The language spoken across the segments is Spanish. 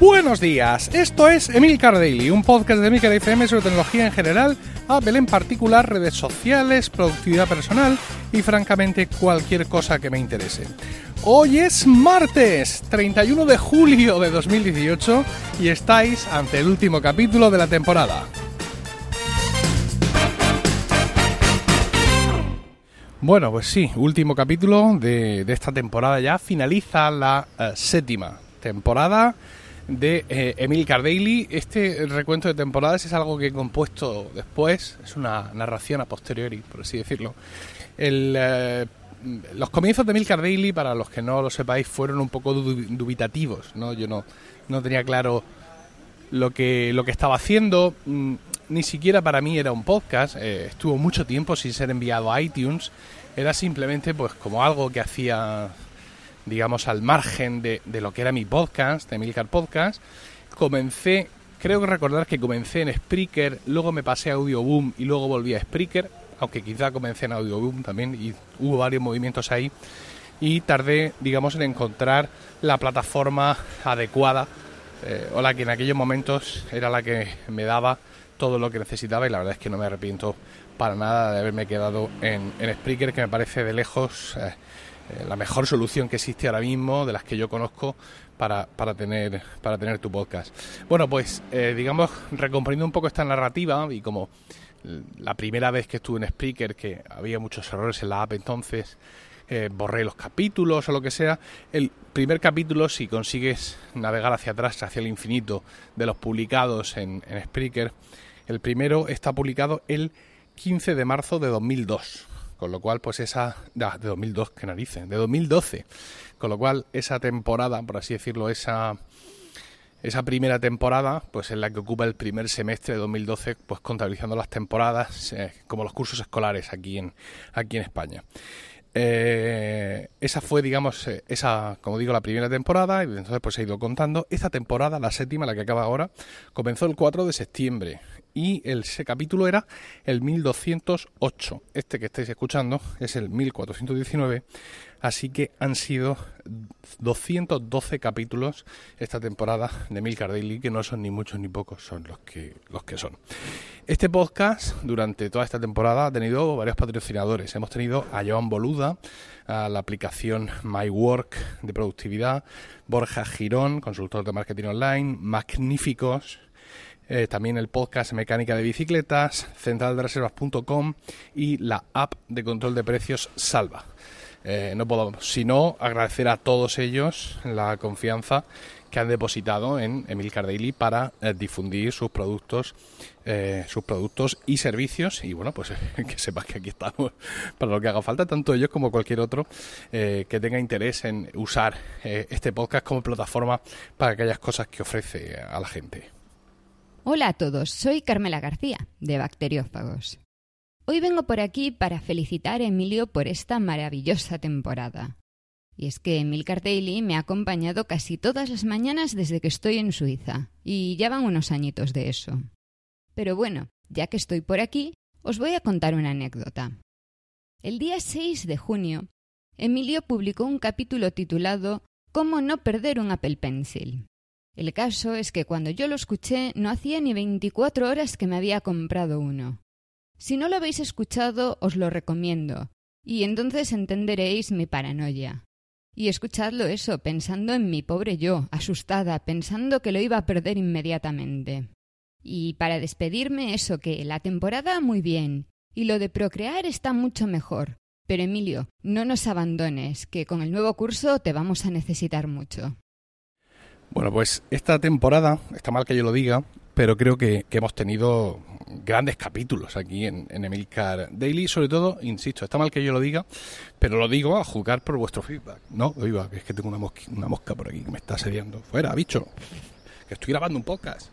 Buenos días, esto es Emilcar Daily, un podcast de Emilcar FM sobre tecnología en general, Apple en particular, redes sociales, productividad personal y francamente cualquier cosa que me interese. Hoy es martes 31 de julio de 2018 y estáis ante el último capítulo de la temporada. Bueno, pues sí, último capítulo de, esta temporada ya. Finaliza la eh, séptima temporada de eh, Emil Cardaily. Este recuento de temporadas es algo que he compuesto después, es una narración a posteriori, por así decirlo. Eh, los comienzos de Emil Cardaily, para los que no lo sepáis, fueron un poco dubitativos. ¿no? Yo no, no tenía claro lo que, lo que estaba haciendo. Mm, ni siquiera para mí era un podcast. Eh, estuvo mucho tiempo sin ser enviado a iTunes. Era simplemente pues como algo que hacía, digamos, al margen de, de lo que era mi podcast, de Milcar Podcast. Comencé, creo que recordar que comencé en Spreaker, luego me pasé a Audioboom y luego volví a Spreaker, aunque quizá comencé en Audioboom también y hubo varios movimientos ahí. Y tardé, digamos, en encontrar la plataforma adecuada eh, o la que en aquellos momentos era la que me daba todo lo que necesitaba y la verdad es que no me arrepiento para nada de haberme quedado en, en Spreaker, que me parece de lejos eh, eh, la mejor solución que existe ahora mismo, de las que yo conozco, para, para, tener, para tener tu podcast. Bueno, pues eh, digamos, recomponiendo un poco esta narrativa y como la primera vez que estuve en Spreaker, que había muchos errores en la app entonces, borré los capítulos o lo que sea. El primer capítulo, si consigues navegar hacia atrás, hacia el infinito de los publicados en, en Spreaker, el primero está publicado el 15 de marzo de 2002. Con lo cual, pues esa... de 2002, qué narices, de 2012. Con lo cual, esa temporada, por así decirlo, esa esa primera temporada, pues es la que ocupa el primer semestre de 2012, pues contabilizando las temporadas eh, como los cursos escolares aquí en, aquí en España. Eh, esa fue, digamos, eh, esa, como digo, la primera temporada y entonces pues he ido contando. Esta temporada, la séptima, la que acaba ahora, comenzó el 4 de septiembre y el, ese capítulo era el 1208. Este que estáis escuchando es el 1419, así que han sido 212 capítulos esta temporada de Milcar Daily, que no son ni muchos ni pocos, son los que, los que son. Este podcast, durante toda esta temporada, ha tenido varios patrocinadores. Hemos tenido a Joan Boluda, a la aplicación My Work de productividad, Borja Girón, consultor de marketing online, Magníficos, eh, también el podcast Mecánica de Bicicletas, centraldereservas.com y la app de control de precios Salva. Eh, no puedo sino agradecer a todos ellos la confianza que han depositado en Emilcar Daily para eh, difundir sus productos, sus productos y servicios. Y bueno, pues que sepas que aquí estamos para lo que haga falta, tanto ellos como cualquier otro que tenga interés en usar este podcast como plataforma para aquellas cosas que ofrece a la gente. Hola a todos, soy Carmela García, de Bacteriófagos. Hoy vengo por aquí para felicitar a Emilio por esta maravillosa temporada. Y es que Emil Daily me ha acompañado casi todas las mañanas desde que estoy en Suiza, y ya van unos añitos de eso. Pero bueno, ya que estoy por aquí, os voy a contar una anécdota. El día 6 de junio, Emilio publicó un capítulo titulado Cómo no perder un Apple Pencil. El caso es que cuando yo lo escuché no hacía ni 24 horas que me había comprado uno. Si no lo habéis escuchado, os lo recomiendo, y entonces entenderéis mi paranoia. Y escuchadlo eso, pensando en mi pobre yo, asustada, pensando que lo iba a perder inmediatamente. Y para despedirme, eso que la temporada muy bien, y lo de procrear está mucho mejor. Pero Emilio, no nos abandones, que con el nuevo curso te vamos a necesitar mucho. Bueno, pues esta temporada, está mal que yo lo diga, pero creo que, hemos tenido grandes capítulos aquí en, en, Emilcar Daily. Sobre todo, insisto, está mal que yo lo diga, pero lo digo a juzgar por vuestro feedback. No, oiga, es que tengo una, una mosca por aquí que me está asediando. Fuera, bicho, que estoy grabando un podcast.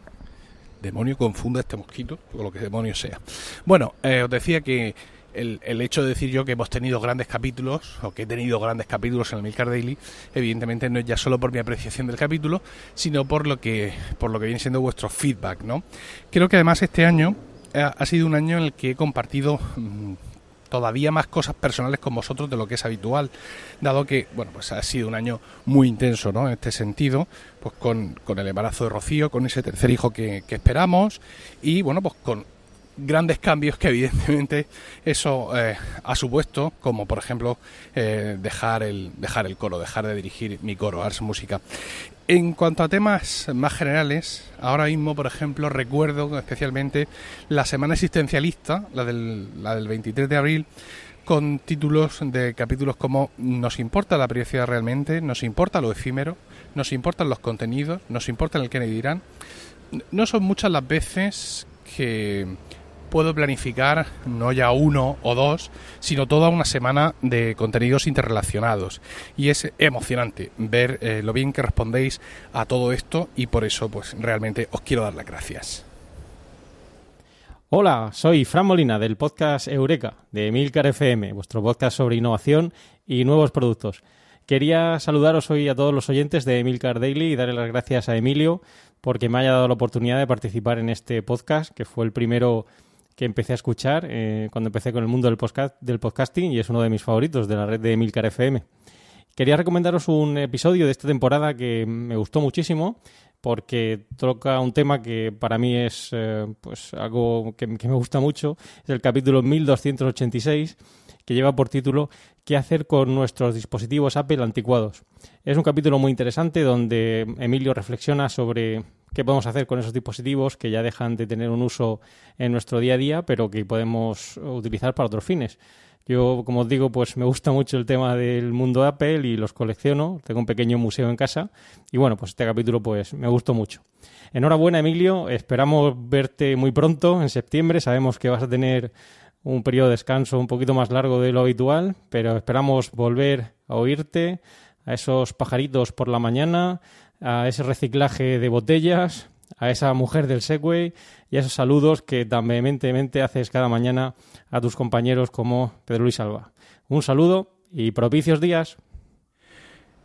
Demonio confunda este mosquito, o lo que demonio sea. Bueno, eh, os decía que el, hecho de decir yo que hemos tenido grandes capítulos, o que he tenido grandes capítulos en el Milcar Daily, evidentemente no es ya solo por mi apreciación del capítulo, sino por lo que, por lo que viene siendo vuestro feedback, ¿no? Creo que además este año ha sido un año en el que he compartido mm, todavía más cosas personales con vosotros de lo que es habitual, dado que, bueno, pues ha sido un año muy intenso, ¿no? En este sentido, pues con, con el embarazo de Rocío, con ese tercer hijo que, que esperamos y, bueno, pues con grandes cambios que evidentemente eso eh, ha supuesto, como por ejemplo eh, dejar, el, dejar el coro, dejar de dirigir mi coro, Ars Música. En cuanto a temas más generales, ahora mismo, por ejemplo, recuerdo especialmente la semana existencialista, la del, la del 23 de abril, con títulos de capítulos como Nos importa la privacidad realmente, nos importa lo efímero, nos importan los contenidos, nos importa el que dirán. No son muchas las veces que puedo planificar no ya uno o dos, sino toda una semana de contenidos interrelacionados. Y es emocionante ver eh, lo bien que respondéis a todo esto y por eso pues realmente os quiero dar las gracias. Hola, soy Fran Molina del podcast Eureka de Milcar FM, vuestro podcast sobre innovación y nuevos productos. Quería saludaros hoy a todos los oyentes de Milcar Daily y darle las gracias a Emilio porque me haya dado la oportunidad de participar en este podcast, que fue el primero que empecé a escuchar eh, cuando empecé con el mundo del, podcast, del podcasting y es uno de mis favoritos de la red de Milcar FM. Quería recomendaros un episodio de esta temporada que me gustó muchísimo porque toca un tema que para mí es eh, pues algo que, que, me gusta mucho. Es el capítulo 1286 que lleva por título ¿Qué hacer con nuestros dispositivos Apple anticuados? Es un capítulo muy interesante donde Emilio reflexiona sobre qué podemos hacer con esos dispositivos que ya dejan de tener un uso en nuestro día a día, pero que podemos utilizar para otros fines. Yo, como os digo, pues me gusta mucho el tema del mundo Apple y los colecciono. Tengo un pequeño museo en casa y bueno, pues este capítulo pues me gustó mucho. Enhorabuena, Emilio. Esperamos verte muy pronto, en septiembre. Sabemos que vas a tener un periodo de descanso un poquito más largo de lo habitual, pero esperamos volver a oírte, a esos pajaritos por la mañana, a ese reciclaje de botellas, a esa mujer del Segway y a esos saludos que tan vehementemente haces cada mañana a tus compañeros como Pedro Luis Alba. Un saludo y propicios días.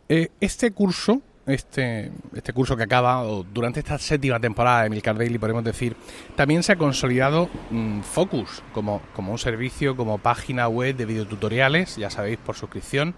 Eh, este curso este, este curso que acaba, o durante esta séptima temporada de Milcar Daily, podemos decir, también se ha consolidado mm, Focus como, como un servicio, como página web de videotutoriales, ya sabéis, por suscripción.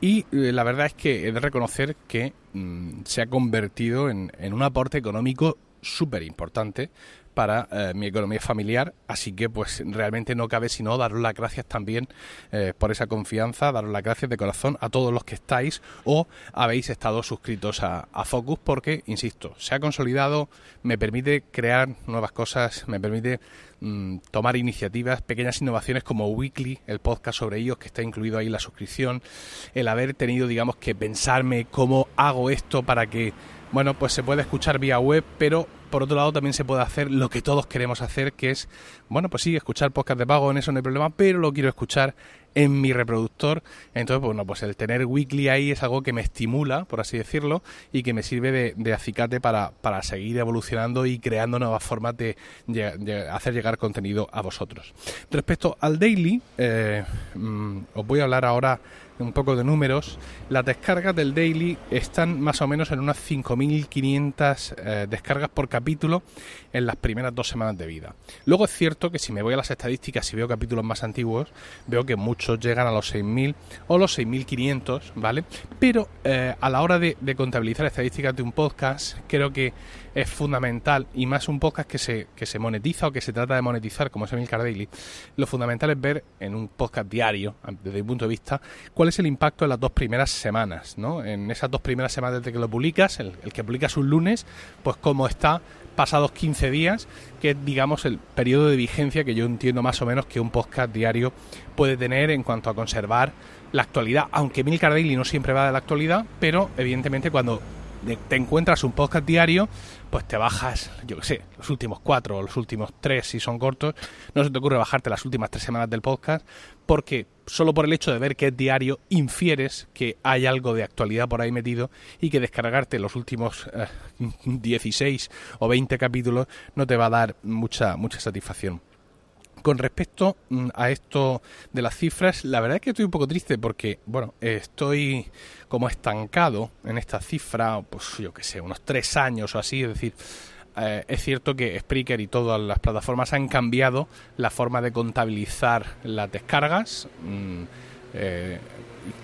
Y eh, la verdad es que he de reconocer que mm, se ha convertido en, en un aporte económico súper importante para eh, mi economía familiar, así que pues realmente no cabe sino daros las gracias también eh, por esa confianza, daros las gracias de corazón a todos los que estáis o habéis estado suscritos a, Focus porque, insisto, se ha consolidado, me permite crear nuevas cosas, me permite mm, tomar iniciativas, pequeñas innovaciones como Weekly, el podcast sobre ellos que está incluido ahí en la suscripción, el haber tenido digamos que pensarme cómo hago esto para que bueno, pues se puede escuchar vía web, pero por otro lado también se puede hacer lo que todos queremos hacer, que es, bueno, pues sí, escuchar podcast de pago, en eso no hay problema, pero lo quiero escuchar en mi reproductor. Entonces, bueno, pues el tener weekly ahí es algo que me estimula, por así decirlo, y que me sirve de, acicate para, para, seguir evolucionando y creando nuevas formas de, hacer llegar contenido a vosotros. Respecto al daily, eh, mm, os voy a hablar ahora un poco de números, las descargas del daily están más o menos en unas 5.500 eh, descargas por capítulo en las primeras dos semanas de vida. Luego es cierto que si me voy a las estadísticas y veo capítulos más antiguos, veo que muchos llegan a los 6.000 o los 6.500, ¿vale? Pero eh, a la hora de, de contabilizar estadísticas de un podcast, creo que es fundamental, y más un podcast que se, que se monetiza o que se trata de monetizar, como es Emilcar Daily, lo fundamental es ver en un podcast diario, desde mi punto de vista, cuál es el impacto en las dos primeras semanas, ¿no? En esas dos primeras semanas desde que lo publicas, el, el que publicas un lunes, pues cómo está pasados 15 días, que es, digamos, el periodo de vigencia que yo entiendo más o menos que un podcast diario puede tener en cuanto a conservar la actualidad, aunque Milcar Daily no siempre va de la actualidad, pero evidentemente cuando te encuentras un podcast diario, pues te bajas, yo qué sé, los últimos cuatro o los últimos tres si son cortos, no se te ocurre bajarte las últimas tres semanas del podcast, porque solo por el hecho de ver que es diario infieres que hay algo de actualidad por ahí metido y que descargarte los últimos 16 eh, o 20 capítulos no te va a dar mucha, mucha satisfacción. Con respecto mm, a esto de las cifras, la verdad es que estoy un poco triste porque, bueno, estoy como estancado en esta cifra, pues yo que sé, unos tres años o así, es decir, eh, es cierto que Spreaker y todas las plataformas han cambiado la forma de contabilizar las descargas. Mm, eh,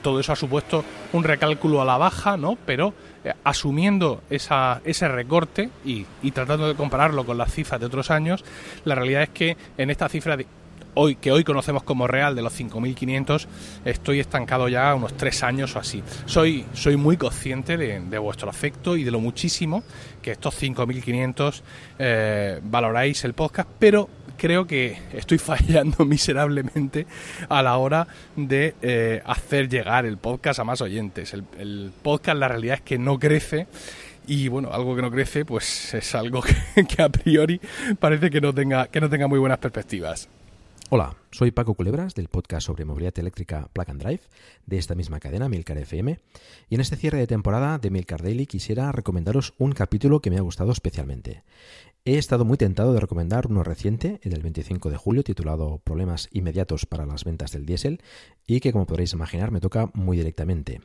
todo eso ha supuesto un recálculo a la baja, ¿no? Pero eh, asumiendo esa, ese recorte y, tratando de compararlo con las cifras de otros años, la realidad es que en esta cifra de hoy que hoy conocemos como real de los 5.500 estoy estancado ya unos tres años o así. Soy, soy muy consciente de, vuestro afecto y de lo muchísimo que estos 5.500 eh, valoráis el podcast, pero creo que estoy fallando miserablemente a la hora de eh, hacer llegar el podcast a más oyentes. El, podcast la realidad es que no crece y bueno, algo que no crece pues es algo que, que a priori parece que no tenga, que no tenga muy buenas perspectivas. Hola, soy Paco Culebras del podcast sobre movilidad eléctrica Plug and Drive de esta misma cadena, Milcar FM, y en este cierre de temporada de Milcar Daily quisiera recomendaros un capítulo que me ha gustado especialmente. He estado muy tentado de recomendar uno reciente, el del 25 de julio, titulado Problemas inmediatos para las ventas del diésel, y que como podréis imaginar me toca muy directamente.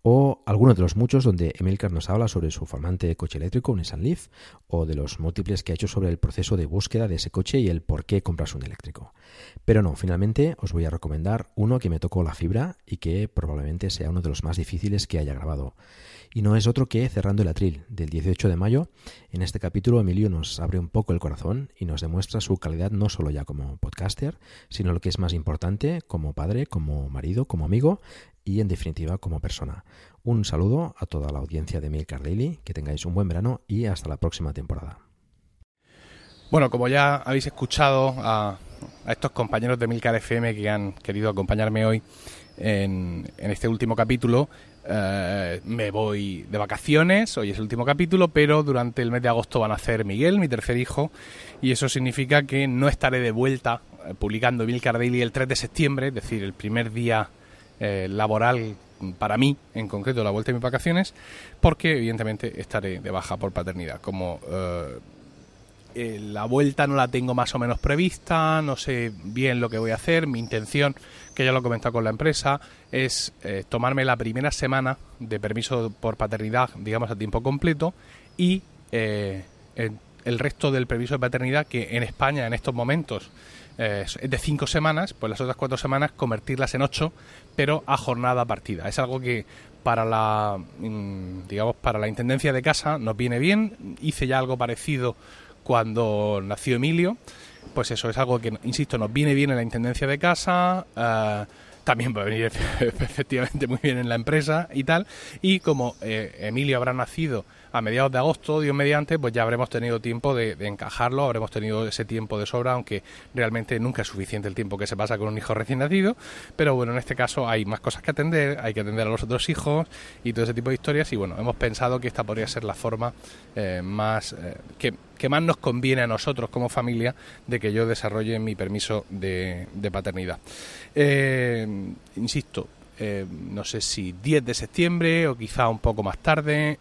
O alguno de los muchos donde Emilcar nos habla sobre su formante coche eléctrico, un Nissan Leaf, o de los múltiples que ha hecho sobre el proceso de búsqueda de ese coche y el por qué compras un eléctrico. Pero no, finalmente os voy a recomendar uno que me tocó la fibra y que probablemente sea uno de los más difíciles que haya grabado y no es otro que Cerrando el Atril, del 18 de mayo. En este capítulo Emilio nos abre un poco el corazón y nos demuestra su calidad no solo ya como podcaster, sino lo que es más importante, como padre, como marido, como amigo y en definitiva como persona. Un saludo a toda la audiencia de Milcar Daily, que tengáis un buen verano y hasta la próxima temporada. Bueno, como ya habéis escuchado a, estos compañeros de Milcar FM que han querido acompañarme hoy en, en este último capítulo, eh, me voy de vacaciones, hoy es el último capítulo, pero durante el mes de agosto van a hacer Miguel, mi tercer hijo, y eso significa que no estaré de vuelta eh, publicando Milcar Daily el 3 de septiembre, es decir, el primer día eh, laboral para mí, en concreto, la vuelta de mis vacaciones, porque evidentemente estaré de baja por paternidad. Como la vuelta no la tengo más o menos prevista, no sé bien lo que voy a hacer, mi intención que ya lo he comentado con la empresa, es eh, tomarme la primera semana de permiso por paternidad, digamos, a tiempo completo y eh, el, resto del permiso de paternidad, que en España en estos momentos eh, es de cinco semanas, pues las otras cuatro semanas convertirlas en ocho, pero a jornada partida. Es algo que para la, mm, digamos, para la intendencia de casa nos viene bien. Hice ya algo parecido cuando nació Emilio pues eso es algo que, insisto, nos viene bien en la intendencia de casa, uh, también va a venir efectivamente muy bien en la empresa y tal. Y como eh, Emilio habrá nacido a mediados de agosto, Dios mediante, pues ya habremos tenido tiempo de, encajarlo, habremos tenido ese tiempo de sobra, aunque realmente nunca es suficiente el tiempo que se pasa con un hijo recién nacido. Pero bueno, en este caso hay más cosas que atender, hay que atender a los otros hijos y todo ese tipo de historias. Y bueno, hemos pensado que esta podría ser la forma eh, más eh, que, más nos conviene a nosotros como familia de que yo desarrolle mi permiso de, de paternidad. Eh, insisto, no sé si 10 de septiembre o quizá un poco más tarde,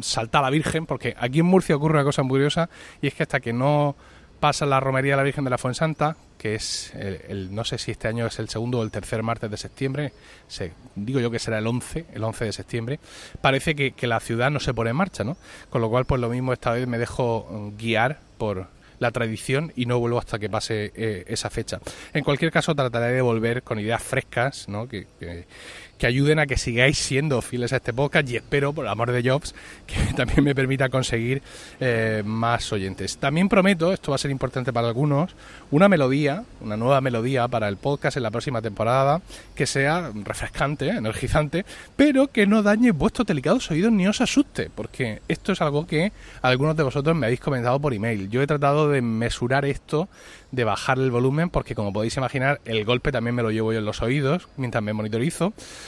salta la Virgen, porque aquí en Murcia ocurre una cosa muy curiosa y es que hasta que no pasa la romería de la Virgen de la Fuensanta, que es el, no sé si este año es el segundo o el tercer martes de septiembre, se, digo yo que será el 11, el 11 de septiembre, parece que, que la ciudad no se pone en marcha, ¿no? Con lo cual, pues lo mismo esta vez me dejo mm, guiar por, la tradición y no vuelvo hasta que pase eh, esa fecha. En cualquier caso, trataré de volver con ideas frescas, ¿no? que ayuden a que sigáis siendo fieles a este podcast y espero, por el amor de Jobs, que también me permita conseguir eh, más oyentes. También prometo, esto va a ser importante para algunos, una melodía, una nueva melodía para el podcast en la próxima temporada que sea refrescante, energizante, pero que no dañe vuestros delicados oídos ni os asuste, porque esto es algo que algunos de vosotros me habéis comentado por email. Yo he tratado de mesurar esto de bajar el volumen porque como podéis imaginar el golpe también me lo llevo yo en los oídos mientras me monitorizo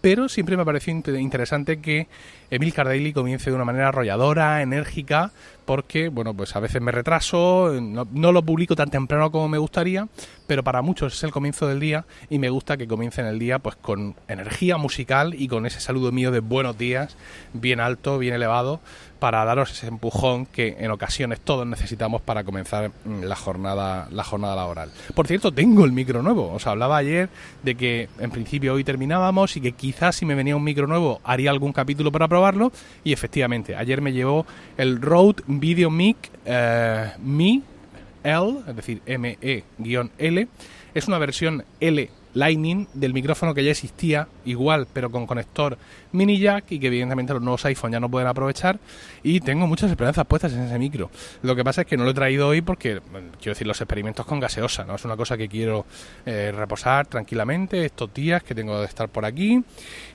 pero siempre me ha parecido interesante que Emil Cardelli comience de una manera arrolladora, enérgica, porque, bueno, pues a veces me retraso, no, lo publico tan temprano como me gustaría, pero para muchos es el comienzo del día y me gusta que comiencen el día pues con energía musical y con ese saludo mío de buenos días, bien alto, bien elevado, para daros ese empujón que en ocasiones todos necesitamos para comenzar mm, la jornada, la jornada laboral. Por cierto, tengo el micro nuevo. Os hablaba ayer de que en principio hoy terminábamos y que quizás si me venía un micro nuevo haría algún capítulo para probarlo. Y efectivamente, ayer me llevó el Rode Video Mic eh, Mi L, es decir, ME-L. Es una versión L Lightning del micrófono que ya existía, igual, pero con conector mini jack y que evidentemente los nuevos iPhone ya no pueden aprovechar. Y tengo muchas esperanzas puestas en ese micro. Lo que pasa es que no lo he traído hoy porque, quiero decir, los experimentos con gaseosa, ¿no? Es una cosa que quiero eh, reposar tranquilamente estos días que tengo de estar por aquí.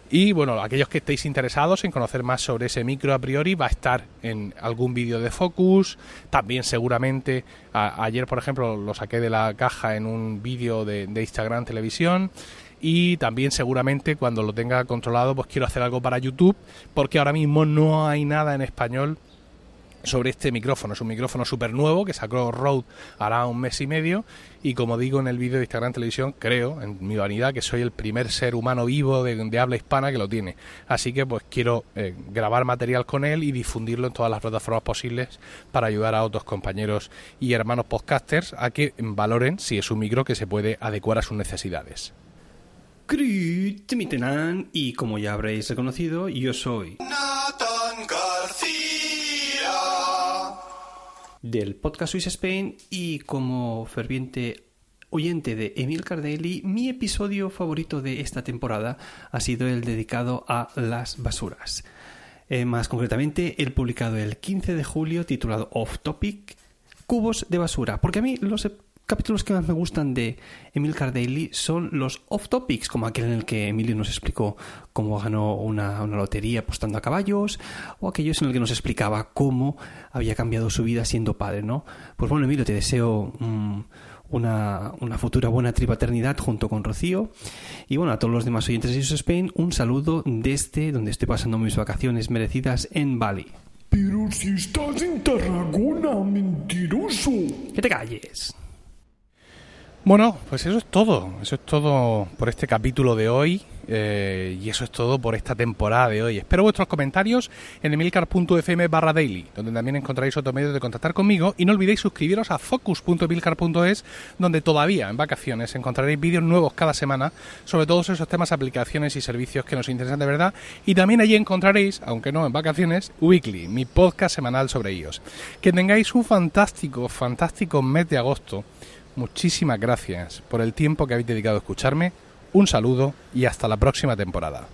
Y bueno, aquellos que estéis interesados en conocer más sobre ese micro a priori, va a estar en algún vídeo de Focus. También seguramente, ayer por ejemplo lo saqué de la caja en un vídeo de, de Instagram Televisión y también seguramente cuando lo tenga controlado pues quiero hacer algo para YouTube porque ahora mismo no hay nada en español sobre este micrófono. Es un micrófono súper nuevo que sacó Rode hará un mes y medio y como digo en el vídeo de Instagram Televisión, creo, en mi vanidad, que soy el primer ser humano vivo de, habla hispana que lo tiene. Así que pues quiero eh, grabar material con él y difundirlo en todas las plataformas posibles para ayudar a otros compañeros y hermanos podcasters a que valoren si es un micro que se puede adecuar a sus necesidades. Y como ya habréis reconocido, yo soy del podcast Swiss Spain y como ferviente oyente de Emil Cardelli, mi episodio favorito de esta temporada ha sido el dedicado a las basuras. Eh, más concretamente, el publicado el 15 de julio titulado Off Topic, Cubos de basura, porque a mí los capítulos que más me gustan de Emil Daily son los off topics, como aquel en el que Emilio nos explicó cómo ganó una, lotería apostando a caballos, o aquellos en el que nos explicaba cómo había cambiado su vida siendo padre, ¿no? Pues bueno, Emilio, te deseo mm, una, futura buena tripaternidad junto con Rocío. Y bueno, a todos los demás oyentes de Jesus Spain, un saludo desde donde estoy pasando mis vacaciones merecidas en Bali. Pero si estás en Tarragona, mentiroso. Que te calles. Bueno, pues eso es todo. Eso es todo por este capítulo de hoy. Eh, y eso es todo por esta temporada de hoy. Espero vuestros comentarios en emilcar.fm barra daily, donde también encontraréis otros medios de contactar conmigo. Y no olvidéis suscribiros a focus.emilcar.es, donde todavía en vacaciones encontraréis vídeos nuevos cada semana sobre todos esos temas, aplicaciones y servicios que nos interesan de verdad. Y también allí encontraréis, aunque no en vacaciones, Weekly, mi podcast semanal sobre ellos. Que tengáis un fantástico, fantástico mes de agosto muchísimas gracias por el tiempo que habéis dedicado a escucharme, un saludo y hasta la próxima temporada.